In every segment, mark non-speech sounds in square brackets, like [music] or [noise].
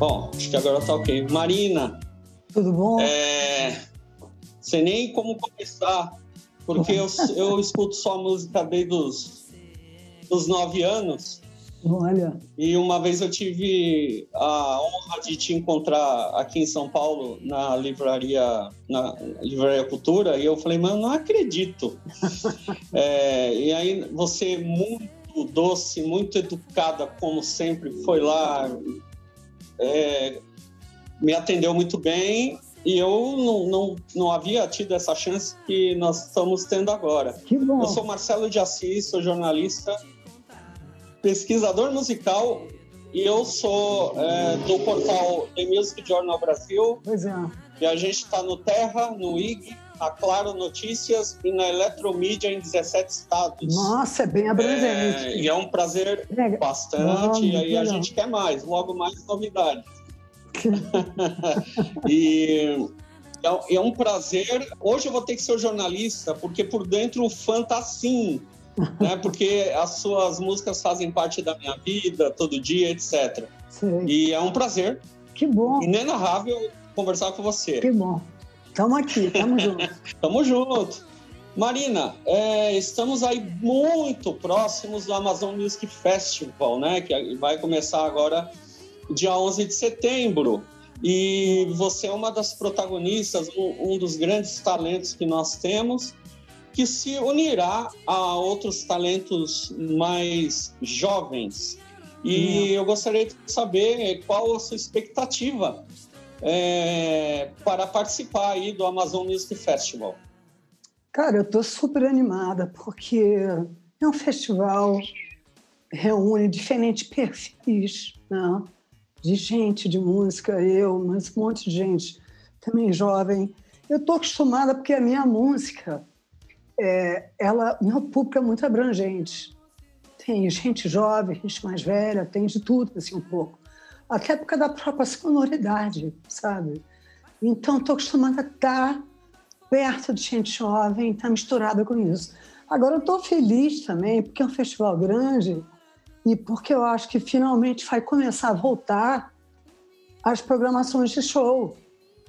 Bom, acho que agora tá ok. Marina. Tudo bom? É, sei nem como começar, porque eu, eu escuto sua música desde os dos nove anos. Olha. E uma vez eu tive a honra de te encontrar aqui em São Paulo, na livraria, na livraria Cultura, e eu falei, mano, não acredito. [laughs] é, e aí você muito doce, muito educada, como sempre, foi lá, é, me atendeu muito bem e eu não, não, não havia tido essa chance que nós estamos tendo agora. Que bom. Eu sou Marcelo de Assis, sou jornalista, pesquisador musical e eu sou é, do portal The Music Journal Brasil. Pois é. E a gente está no Terra, no IG, na Claro Notícias e na Eletromídia em 17 estados. Nossa, é bem abrangente. É, e é um prazer é. bastante. e aí a gente quer mais, logo mais novidades. [laughs] e é, é, um prazer. Hoje eu vou ter que ser jornalista, porque por dentro o fã tá assim, né? [laughs] Porque as suas músicas fazem parte da minha vida, todo dia, etc. Sim. E é um prazer. Que bom. Inenarrável conversar com você. Que bom. Tamo aqui, tamo junto. [laughs] tamo junto. Marina, é, estamos aí muito próximos do Amazon Music Festival, né? Que vai começar agora dia 11 de setembro. E você é uma das protagonistas, um, um dos grandes talentos que nós temos, que se unirá a outros talentos mais jovens. E eu gostaria de saber qual a sua expectativa é, para participar aí do Amazon Music Festival. Cara, eu estou super animada porque é um festival reúne diferentes perfis, né? de gente de música, eu, mas um monte de gente também jovem. Eu estou acostumada porque a minha música, é, ela, meu público é muito abrangente. Tem gente jovem, gente mais velha, tem de tudo, assim, um pouco. Até por causa da própria sonoridade, sabe? Então, estou acostumada a estar perto de gente jovem, estar tá misturada com isso. Agora, eu estou feliz também, porque é um festival grande, e porque eu acho que finalmente vai começar a voltar as programações de show,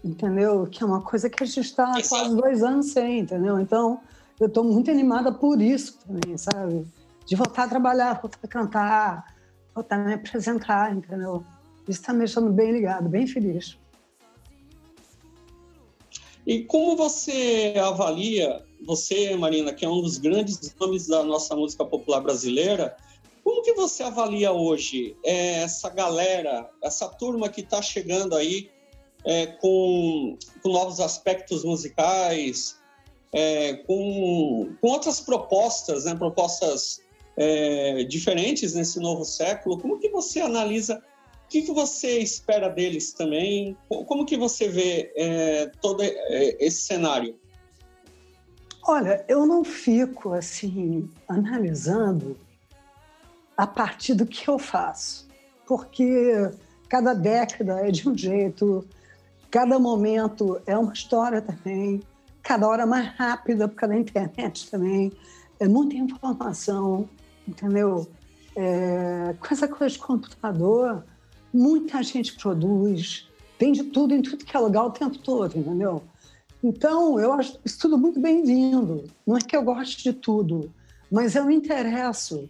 entendeu? Que é uma coisa que a gente está quase dois anos sem, entendeu? Então, eu estou muito animada por isso também, sabe? De voltar a trabalhar, voltar a cantar, voltar a me apresentar, entendeu? Está me deixando bem ligado, bem feliz. E como você avalia, você, Marina, que é um dos grandes nomes da nossa música popular brasileira, como que você avalia hoje é, essa galera, essa turma que está chegando aí é, com, com, novos aspectos musicais, é, com, com, outras propostas, né, propostas é, diferentes nesse novo século? Como que você analisa? Que, que você espera deles também? Como que você vê é, todo é, esse cenário? Olha, eu não fico assim analisando a partir do que eu faço, porque cada década é de um jeito, cada momento é uma história também, cada hora mais rápida por causa da internet também, é muita informação, entendeu? É, com essa coisa de computador, muita gente produz, tem de tudo em tudo que é lugar o tempo todo, entendeu? Então, eu acho isso tudo muito bem-vindo. Não é que eu goste de tudo, mas eu me interesso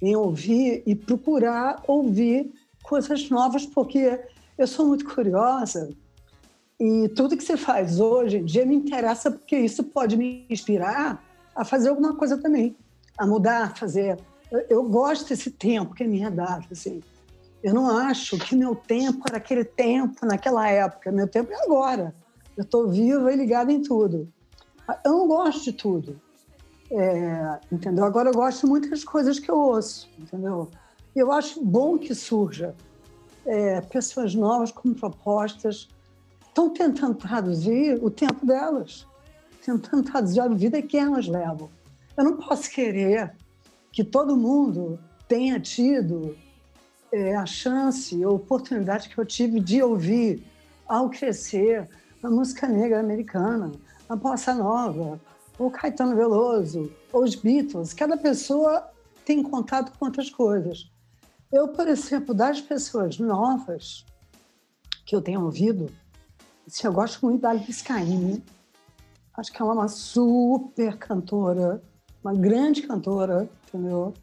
em ouvir e procurar ouvir coisas novas, porque eu sou muito curiosa e tudo que você faz hoje em dia me interessa porque isso pode me inspirar a fazer alguma coisa também, a mudar, a fazer. Eu, gosto desse tempo que me é dado, assim. Eu não acho que meu tempo era aquele tempo naquela época. Meu tempo é agora. Eu estou viva e ligada em tudo. Eu não gosto de tudo. É, entendeu? Agora eu gosto muito das coisas que eu ouço, entendeu? Eu acho bom que surja é, pessoas novas com propostas, estão tentando traduzir o tempo delas, tentando traduzir a vida que elas levam. Eu não posso querer que todo mundo tenha tido é, a chance, a oportunidade que eu tive de ouvir ao crescer a música negra americana, a bossa nova, o Caetano Veloso, os Beatles. Cada pessoa tem contato com outras coisas. Eu, por exemplo, das pessoas novas, que eu tenho ouvido, assim, eu gosto muito da Alice Caymmi. Acho que ela é uma super cantora, uma grande cantora, entendeu?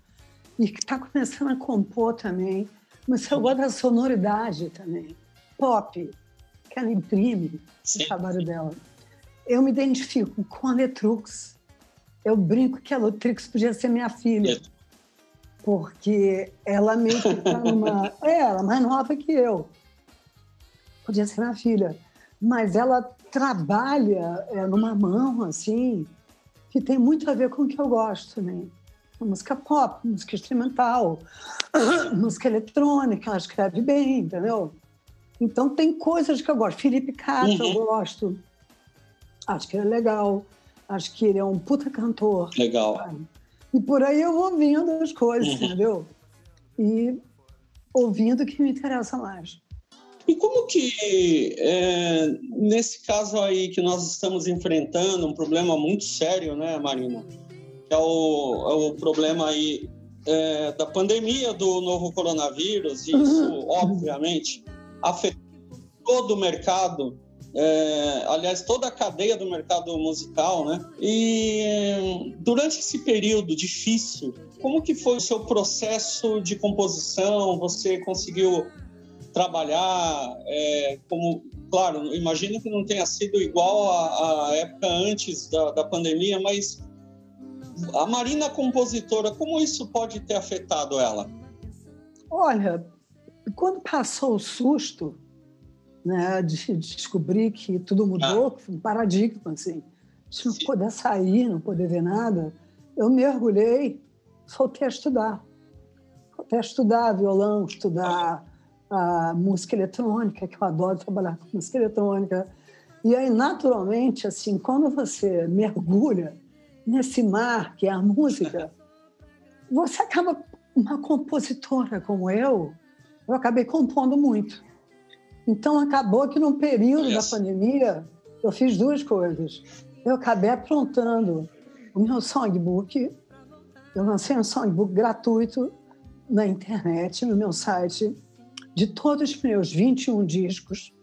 E que está começando a compor também. Mas eu gosto da sonoridade também. Pop, que ela imprime Sim. o trabalho dela. Eu me identifico com a Letrux. Eu brinco que a Letrux podia ser minha filha. Porque ela meio que está numa. É, ela é mais nova que eu. Podia ser minha filha. Mas ela trabalha é, numa mão, assim, que tem muito a ver com o que eu gosto também. Música pop, música instrumental, [clears throat] música eletrônica, ela escreve bem, entendeu? Então tem coisas que eu gosto. Felipe Castro uhum. eu gosto. Acho que ele é legal. Acho que ele é um puta cantor. Legal. Sabe? E por aí eu vou ouvindo as coisas, uhum. entendeu? E ouvindo o que me interessa mais. E como que, é, nesse caso aí que nós estamos enfrentando, um problema muito sério, né, Marina? Que é o, é o problema aí é, da pandemia do novo coronavírus, e isso, [laughs] obviamente, afetou todo o mercado, é, aliás, toda a cadeia do mercado musical, né? E durante esse período difícil, como que foi o seu processo de composição? Você conseguiu trabalhar é, como, claro, imagino que não tenha sido igual à, época antes da, da pandemia, mas a Marina compositora, como isso pode ter afetado ela? Olha, quando passou o susto, né, de descobrir que tudo mudou, ah. um paradigma, assim, de não poder sair, não poder ver nada, eu mergulhei, voltei a estudar. Voltei a estudar violão, estudar a música eletrônica, que eu adoro trabalhar com música eletrônica. E aí, naturalmente, assim, quando você mergulha nesse mar que é a música, você acaba uma compositora como eu, eu acabei compondo muito. Então, acabou que no período da pandemia, eu fiz duas coisas. Eu acabei aprontando o meu songbook. Eu lancei um songbook gratuito na internet, no meu site, de todos os meus 21 discos.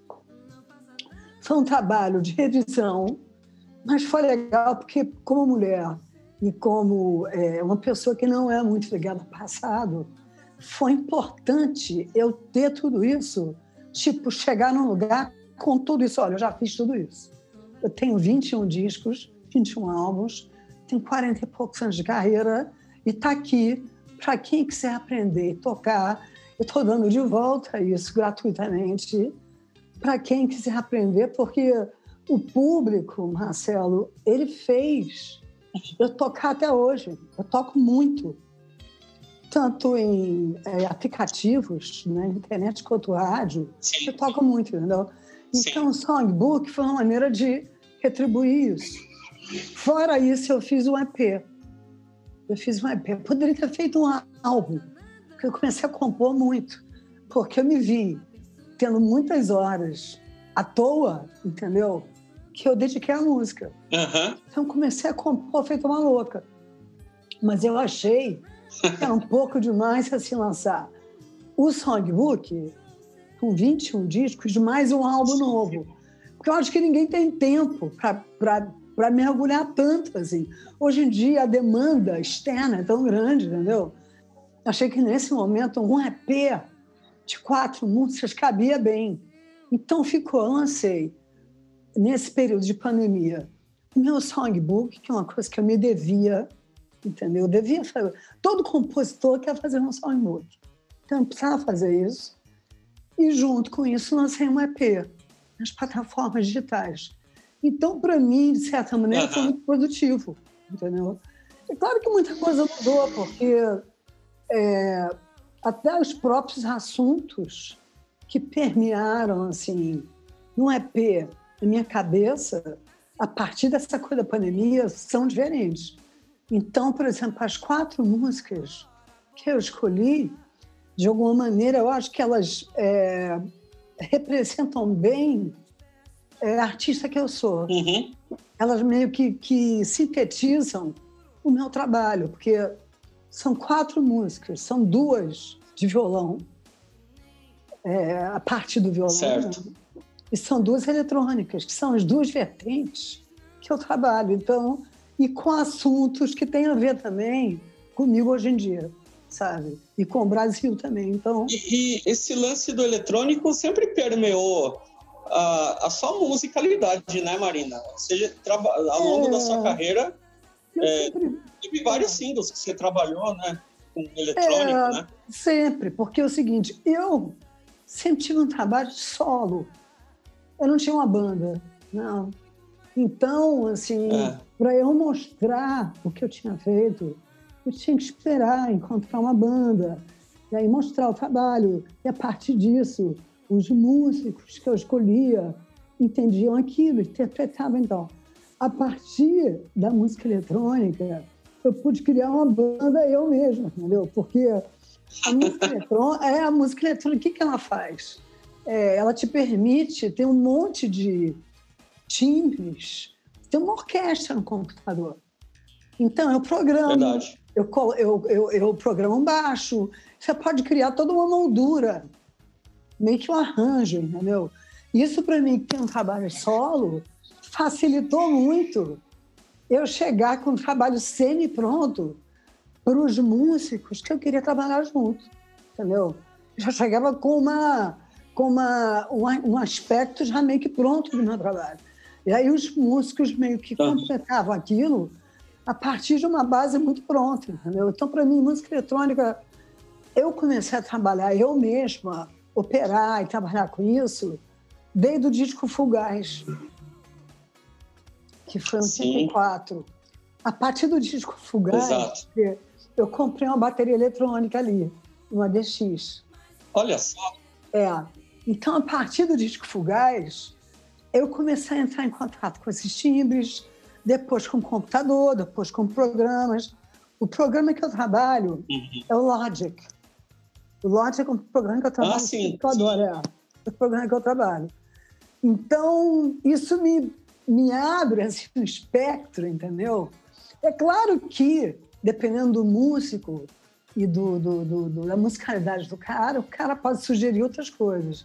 Foi um trabalho de revisão, mas foi legal porque, como mulher e como é, uma pessoa que não é muito ligada ao passado, foi importante eu ter tudo isso, tipo, chegar num lugar com tudo isso. Olha, eu já fiz tudo isso. Eu tenho 21 discos, 21 álbuns, tenho 40 e poucos anos de carreira e está aqui para quem quiser aprender, tocar. Eu estou dando de volta isso gratuitamente para quem quiser aprender, porque o público, Marcelo, ele fez eu tocar até hoje. Eu toco muito tanto em é, aplicativos, na né, internet quanto rádio, Sim. eu toco muito, entendeu? Então, o Songbook foi uma maneira de retribuir isso. Fora isso, eu fiz um EP. Eu fiz um EP. Eu poderia ter feito um álbum, porque eu comecei a compor muito, porque eu me vi tendo muitas horas à toa, entendeu? Que eu dediquei à música. Uhum. Então, comecei a compor feito uma louca. Mas eu achei é um [laughs] pouco demais a se lançar o songbook com 21 discos de mais um álbum novo. Porque eu acho que ninguém tem tempo para mergulhar tanto assim. Hoje em dia a demanda externa é tão grande, entendeu? Achei que nesse momento um EP de quatro músicas cabia bem. Então ficou, lancei nesse período de pandemia o meu songbook, que é uma coisa que eu me devia entendeu? Eu devia fazer. Todo compositor quer fazer um songbook. Então, eu precisava fazer isso. E, junto com isso, lancei um EP nas plataformas digitais. Então, para mim, de certa maneira, foi muito produtivo, entendeu? É claro que muita coisa mudou, porque é, até os próprios assuntos que permearam, assim, no EP, na minha cabeça, a partir dessa coisa da pandemia, são diferentes. Então, por exemplo, as quatro músicas que eu escolhi, de alguma maneira, eu acho que elas é, representam bem é, a artista que eu sou. Uhum. Elas meio que, que sintetizam o meu trabalho, porque são quatro músicas, são duas de violão, é, a parte do violão. Certo. E são duas eletrônicas, que são as duas vertentes que eu trabalho. Então, e com assuntos que têm a ver também comigo hoje em dia, sabe? E com o Brasil também. Então. E, e esse lance do eletrônico sempre permeou a, a sua musicalidade, né, Marina? Ou seja, ao longo é, da sua carreira, é, sempre... teve vários singles que você trabalhou, né? Com eletrônico, é, né? Sempre, porque é o seguinte, eu sempre tive um trabalho solo. Eu não tinha uma banda, não. Então, assim, é. para eu mostrar o que eu tinha feito, eu tinha que esperar encontrar uma banda, e aí mostrar o trabalho. E a partir disso, os músicos que eu escolhia entendiam aquilo, interpretavam. Então, a partir da música eletrônica, eu pude criar uma banda eu mesma, entendeu? Porque a música eletrônica, é a música eletrônica, o que, que ela faz? É, ela te permite ter um monte de timbres, tem uma orquestra no computador. Então, eu programo, eu, eu, eu, eu programo baixo, você pode criar toda uma moldura, meio que um arranjo, entendeu? Isso, para mim, que tem um trabalho solo, facilitou muito eu chegar com um trabalho semi-pronto para os músicos que eu queria trabalhar junto, entendeu? Já chegava com uma com uma, um, um aspecto já meio que pronto do meu trabalho. E aí os músicos meio que tá. completavam aquilo a partir de uma base muito pronta, entendeu? Então, para mim, música eletrônica, eu comecei a trabalhar eu mesma, operar e trabalhar com isso, desde o disco Fugaz, que foi em 84. A partir do disco Fugaz, Exato. eu comprei uma bateria eletrônica ali, uma DX. Olha só! É. Então, a partir do disco Fugaz, eu comecei a entrar em contato com esses timbres, depois com o computador, depois com programas. O programa que eu trabalho uhum. é o Logic. O Logic é um programa que eu trabalho ah, sim, no computador, é. é o programa que eu trabalho. Então, isso me me abre assim, um espectro, entendeu? É claro que, dependendo do músico e do, do, do, da musicalidade do cara, o cara pode sugerir outras coisas.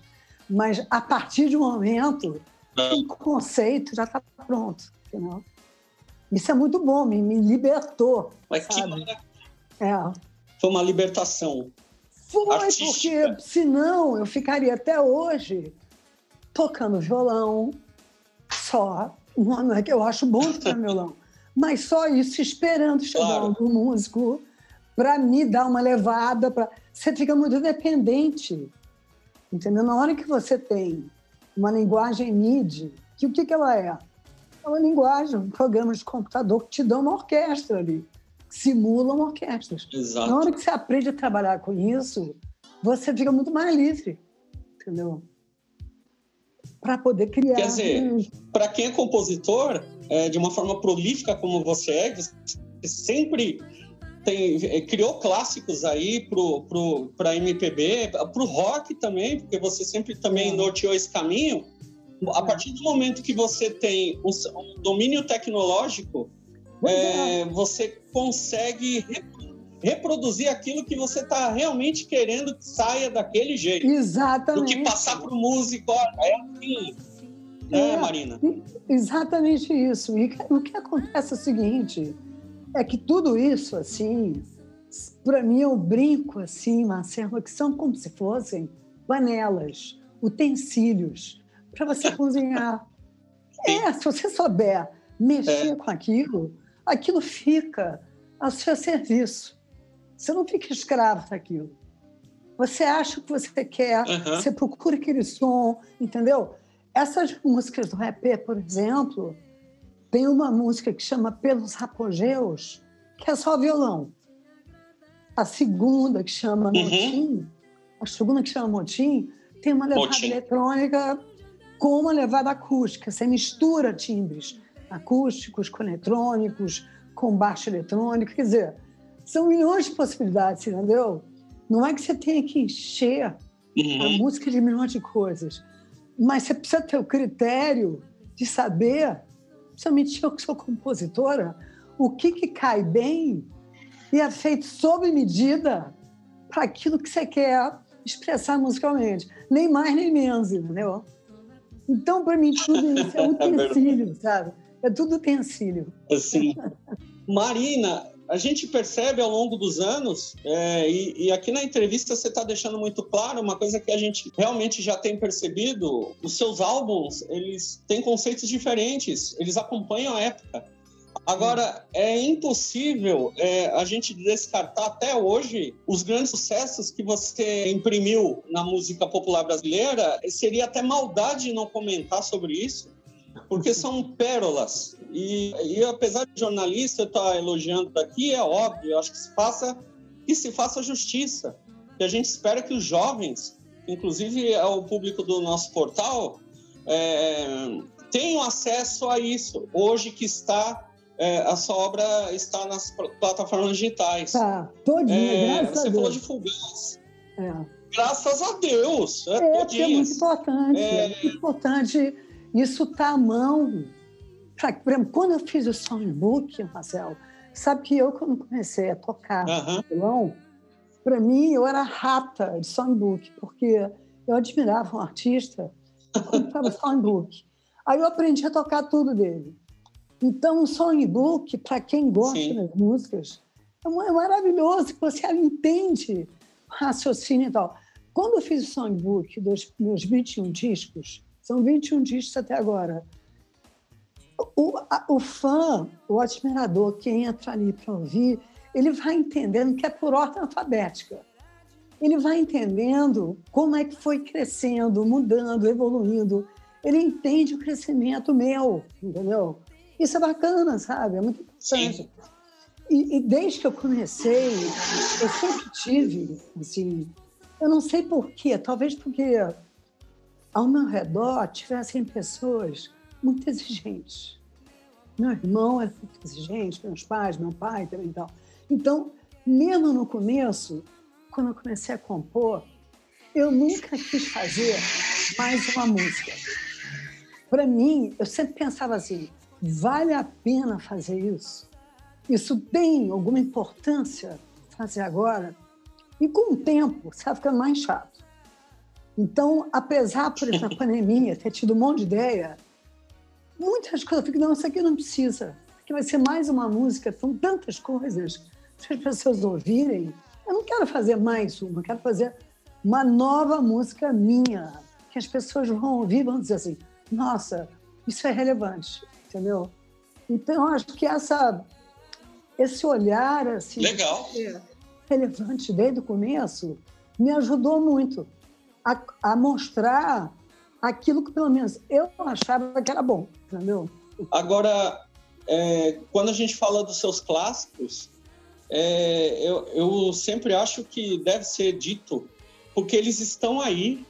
Mas, a partir de um momento, é. o conceito já está pronto, entendeu? Isso é muito bom, me, me libertou, Mas sabe? Que... É. Foi uma libertação Foi, artística. porque senão eu ficaria até hoje tocando violão, só. Não é que eu acho bom tocar [laughs] violão, mas só isso, esperando chegar claro. um músico para me dar uma levada. Pra... Você fica muito dependente. Entendeu? Na hora que você tem uma linguagem MIDI, que o que, que ela é? É uma linguagem, um programa de computador que te dá uma orquestra ali, simulam orquestras. Exato. Na hora que você aprende a trabalhar com isso, você fica muito mais livre, entendeu? para poder criar. Quer dizer, para quem é compositor, é, de uma forma prolífica como você é, sempre tem, é, criou clássicos aí pro, pro, MPB, para o rock também, porque você sempre também é. norteou esse caminho. A é. partir do momento que você tem um, um domínio tecnológico, é, você consegue reproduzir aquilo que você está realmente querendo que saia daquele jeito. Exatamente. Do que passar para o músico, é assim. Né, é, Marina? Exatamente isso. E o que acontece é o seguinte, é que tudo isso, assim, para mim eu brinco, assim, Marcelo, que são como se fossem panelas, utensílios para você [laughs] cozinhar. é, se você souber mexer é. com aquilo, aquilo fica ao seu serviço. Você não fica escravo daquilo. Você acha o que você quer, uhum. você procura aquele som, entendeu? Essas músicas do rap, por exemplo, tem uma música que chama Pelos Apogeus, que é só violão. A segunda, que chama uhum. Motim, a segunda que chama Motim, tem uma levada Motim. eletrônica com uma levada acústica. Você mistura timbres acústicos com eletrônicos, com baixo eletrônico. Quer dizer, são milhões de possibilidades, entendeu? Não é que você tenha que encher uhum. a música de milhões de coisas, mas você precisa ter o critério de saber, principalmente eu que sou compositora, o que, que cai bem e é feito sob medida para aquilo que você quer expressar musicalmente. Nem mais, nem menos, entendeu? Então, para mim, tudo isso é, [laughs] é utensílio, sabe? É tudo utensílio. Sim. Marina, a gente percebe ao longo dos anos, é, e, e, aqui na entrevista você está deixando muito claro uma coisa que a gente realmente já tem percebido: os seus álbuns eles têm conceitos diferentes, eles acompanham a época. Agora, é impossível é, a gente descartar até hoje os grandes sucessos que você imprimiu na música popular brasileira. Seria até maldade não comentar sobre isso, porque são pérolas. E, e apesar de jornalista estar elogiando daqui, é óbvio, acho que se faça que se faça justiça. E a gente espera que os jovens, inclusive é o público do nosso portal, é, tenham acesso a isso. Hoje que está é, a sua obra está nas plataformas digitais. Tá, todinha, é, graças Você a falou Deus. de Fugaz. É. Graças a Deus. É, é, é muito importante. É... é muito importante. Isso está à mão. Por exemplo, quando eu fiz o songbook, Marcelo, sabe que eu, quando comecei a tocar Aham. violão, para mim, eu era rata de songbook, porque eu admirava um artista que comprava songbook. Aí eu aprendi a tocar tudo dele. Então, o songbook, para quem gosta Sim. das músicas, é é maravilhoso, você entende o raciocínio e tal. Quando eu fiz o songbook dos meus 21 discos, são 21 discos até agora, o, a- o fã, o admirador, quem entra ali para ouvir, ele vai entendendo que é por ordem alfabética. Ele vai entendendo como é que foi crescendo, mudando, evoluindo. Ele entende o crescimento meu, entendeu? Isso é bacana, sabe? É muito importante. E, e desde que eu comecei, eu sempre tive, assim, eu não sei porquê, talvez porque ao meu redor tivessem pessoas muito exigentes. Meu irmão era muito exigente, meus pais, meu pai também e tal. Então, mesmo no começo, quando eu comecei a compor, eu nunca quis fazer mais uma música. Para mim, eu sempre pensava assim: vale a pena fazer isso? Isso tem alguma importância fazer agora? E com o tempo, você vai ficando mais chato. Então, apesar, por exemplo, da pandemia, ter tido um monte de ideia, muitas coisas eu fico, não, isso aqui não precisa. Porque vai ser mais uma música, são tantas coisas para as pessoas ouvirem. Eu não quero fazer mais uma, eu quero fazer uma nova música minha, que as pessoas vão ouvir e vão dizer assim, nossa, isso é relevante, entendeu? Então, acho que essa, esse olhar assim, Legal. relevante desde o começo me ajudou muito a, a mostrar aquilo que, pelo menos, eu achava que era bom, entendeu? Agora, é, quando a gente fala dos seus clássicos, é, eu, eu sempre acho que deve ser dito, porque eles estão aí.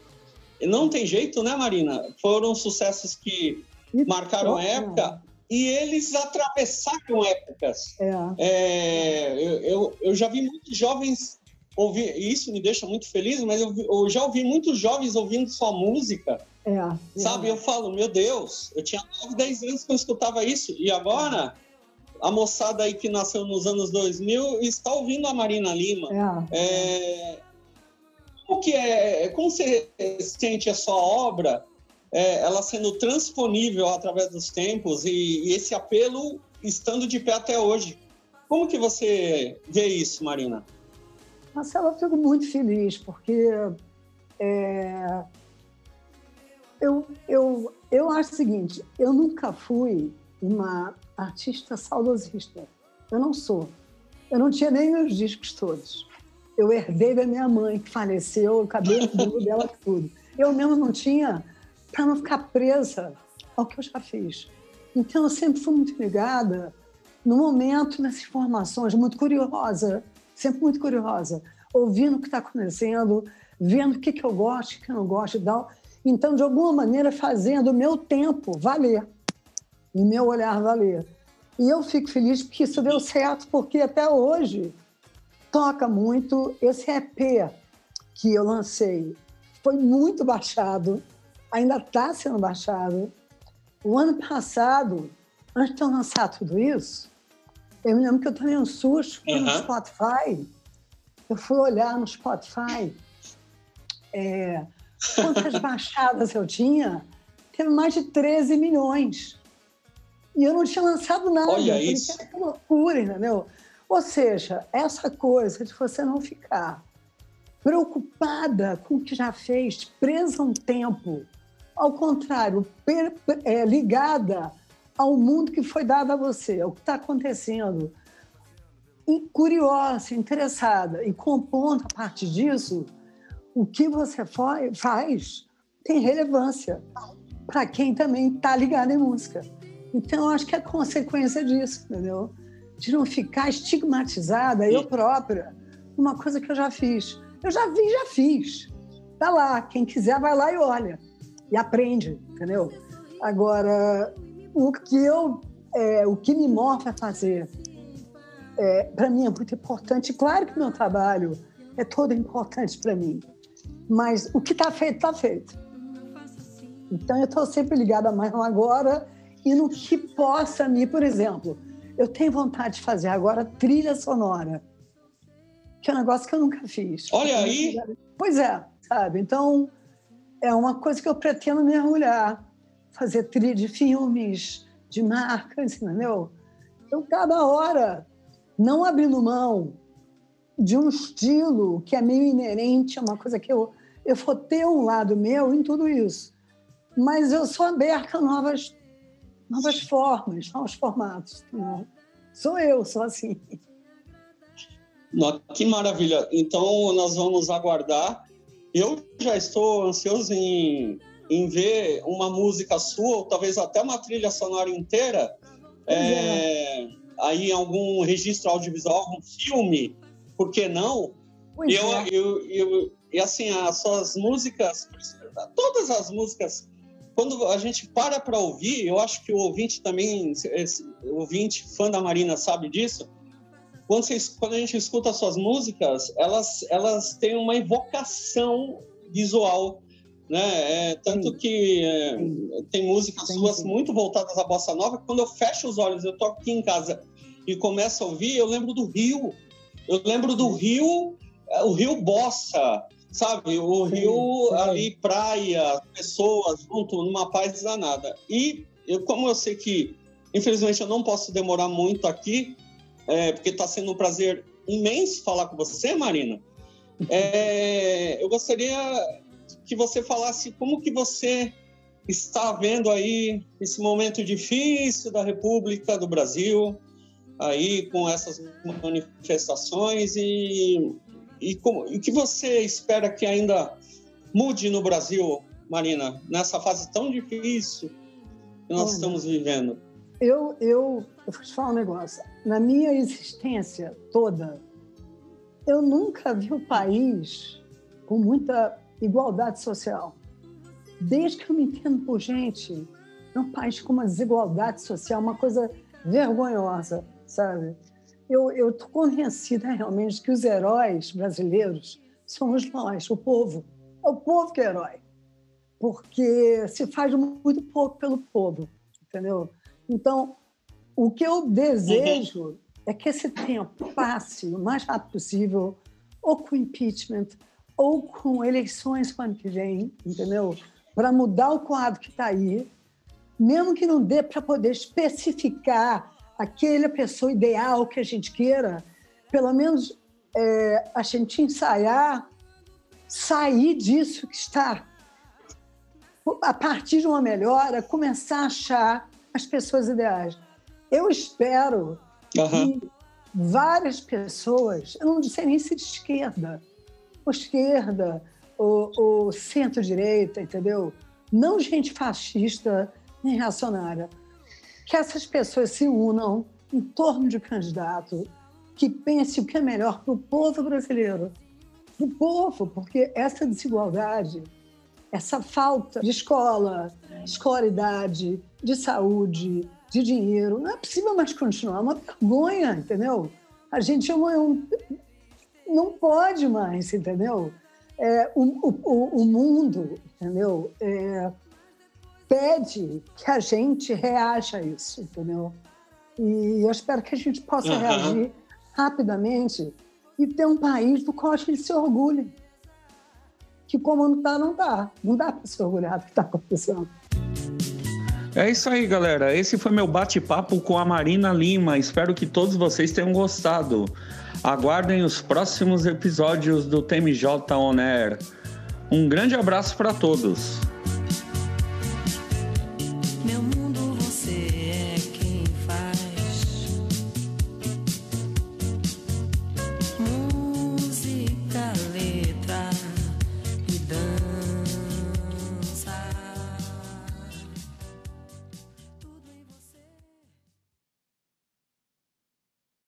E Não tem jeito, né, Marina? Foram sucessos que E marcaram pronto, época e eles atravessaram épocas. É, É, eu, eu, eu já vi muitos jovens ouvir, isso me deixa muito feliz, mas eu, eu já ouvi muitos jovens ouvindo sua música é, é. Sabe, eu falo, meu Deus, eu tinha 9, 10 anos que eu escutava isso, e agora a moçada aí que nasceu nos anos 2000 está ouvindo a Marina Lima. É, É, como que é, como você sente a sua obra, é, ela sendo transponível através dos tempos e, e esse apelo estando de pé até hoje? Como que você vê isso, Marina? Marcelo, eu fico muito feliz, porque é, eu, eu, eu acho o seguinte, eu nunca fui uma artista saudosista. Eu não sou. Eu não tinha nem meus discos todos. Eu herdei da minha mãe, que faleceu, o cabelo dela, tudo. Eu mesmo não tinha, para não ficar presa ao que eu já fiz. Então, eu sempre fui muito ligada no momento, nas informações, muito curiosa, sempre muito curiosa, ouvindo o que está acontecendo, vendo o que, que eu gosto, o que eu não gosto e tal. Então, de alguma maneira, fazendo o meu tempo valer, e meu olhar valer. E eu fico feliz porque isso deu certo, porque até hoje toca muito. Esse EP que eu lancei foi muito baixado, ainda está sendo baixado. O ano passado, antes de eu lançar tudo isso, eu me lembro que eu tomei um susto fui no Uhum. Spotify. Eu fui olhar no Spotify é, quantas [laughs] baixadas eu tinha, teve mais de 13 milhões. E eu não tinha lançado nada. Olha eu isso. que loucura, entendeu? Ou seja, essa coisa de você não ficar preocupada com o que já fez, presa um tempo. Ao contrário, é, ligada ao mundo que foi dado a você, ao que está acontecendo. E curiosa, interessada e compondo a partir disso, o que você faz tem relevância para quem também está ligado em música. Então, acho que é consequência disso, entendeu? De não ficar estigmatizada, eu própria, uma coisa que eu já fiz. Eu já vi, já fiz. Tá lá, quem quiser vai lá e olha. E aprende, entendeu? Agora, o que eu, é, o que me move a fazer, é, para mim é muito importante. Claro que meu trabalho é todo importante para mim, mas o que está feito, está feito. Então, eu estou sempre ligada mais no agora e no que possa me, por exemplo, eu tenho vontade de fazer agora trilha sonora, que é um negócio que eu nunca fiz. Olha aí! Pois é, sabe? Então, é uma coisa que eu pretendo mergulhar, fazer trilha de filmes, de marcas, entendeu? Então, cada hora, não abrindo mão de um estilo que é meio inerente, é uma coisa que eu, eu vou ter um lado meu em tudo isso. Mas eu sou aberta a novas, novas formas, novos formatos. Sou eu, sou assim. Que maravilha! Então, nós vamos aguardar. Eu já estou ansioso em, em ver uma música sua, ou talvez até uma trilha sonora inteira, é, aí em algum registro audiovisual, algum filme, por que não? Pois eu, é. eu, eu, e assim, as suas músicas, todas as músicas, quando a gente para para ouvir, eu acho que o ouvinte também, esse, ouvinte fã da Marina sabe disso, quando, você, quando a gente escuta as suas músicas, elas, elas têm uma evocação visual, né? É, tanto sim. que é, tem músicas sim, suas sim. muito voltadas à bossa nova. Quando eu fecho os olhos, eu tô aqui em casa e começo a ouvir, eu lembro do Rio. Eu lembro do Rio, é, o Rio Bossa, sabe? O Rio ali, praia, pessoas junto, numa paz danada. E eu, como eu sei que, infelizmente, eu não posso demorar muito aqui, é, porque está sendo um prazer imenso falar com você, Marina. [laughs] É, eu gostaria que você falasse como que você está vendo aí esse momento difícil da República do Brasil, aí com essas manifestações e, e, como, e o que você espera que ainda mude no Brasil, Marina, nessa fase tão difícil que nós Olha, estamos vivendo? Eu, eu, eu vou te falar um negócio na minha existência toda, eu nunca vi o um país com muita igualdade social. Desde que eu me entendo por gente, um país com uma desigualdade social, uma coisa vergonhosa, sabe? Eu estou convencida realmente que os heróis brasileiros somos nós, o povo. É o povo que é herói. Porque se faz muito pouco pelo povo, entendeu? Então, o que eu desejo é que esse tempo passe o mais rápido possível, ou com impeachment, ou com eleições para ano que vem, entendeu? Para mudar o quadro que está aí, mesmo que não dê para poder especificar aquela pessoa ideal que a gente queira, pelo menos é, a gente ensaiar, sair disso que está. A partir de uma melhora, começar a achar as pessoas ideais. Eu espero uhum. que várias pessoas, eu não sei nem se de esquerda, ou esquerda, ou, ou centro-direita, entendeu? Não gente fascista nem reacionária. Que essas pessoas se unam em torno de candidato que pense o que é melhor para o povo brasileiro. Para o povo, porque essa desigualdade, essa falta de escola, escolaridade, de saúde, de dinheiro. Não é possível mais continuar, é uma vergonha, entendeu? A gente é um, não pode mais, entendeu? É, o, o, o, mundo, entendeu? É, pede que a gente reaja a isso, entendeu? E eu espero que a gente possa uhum. reagir rapidamente e ter um país do qual a gente se orgulhe. Que como não está, não está. Não dá para se orgulhar do que está acontecendo. É isso aí, galera. Esse foi meu bate-papo com a Marina Lima. Espero que todos vocês tenham gostado. Aguardem os próximos episódios do TMJ On Air. Um grande abraço para todos.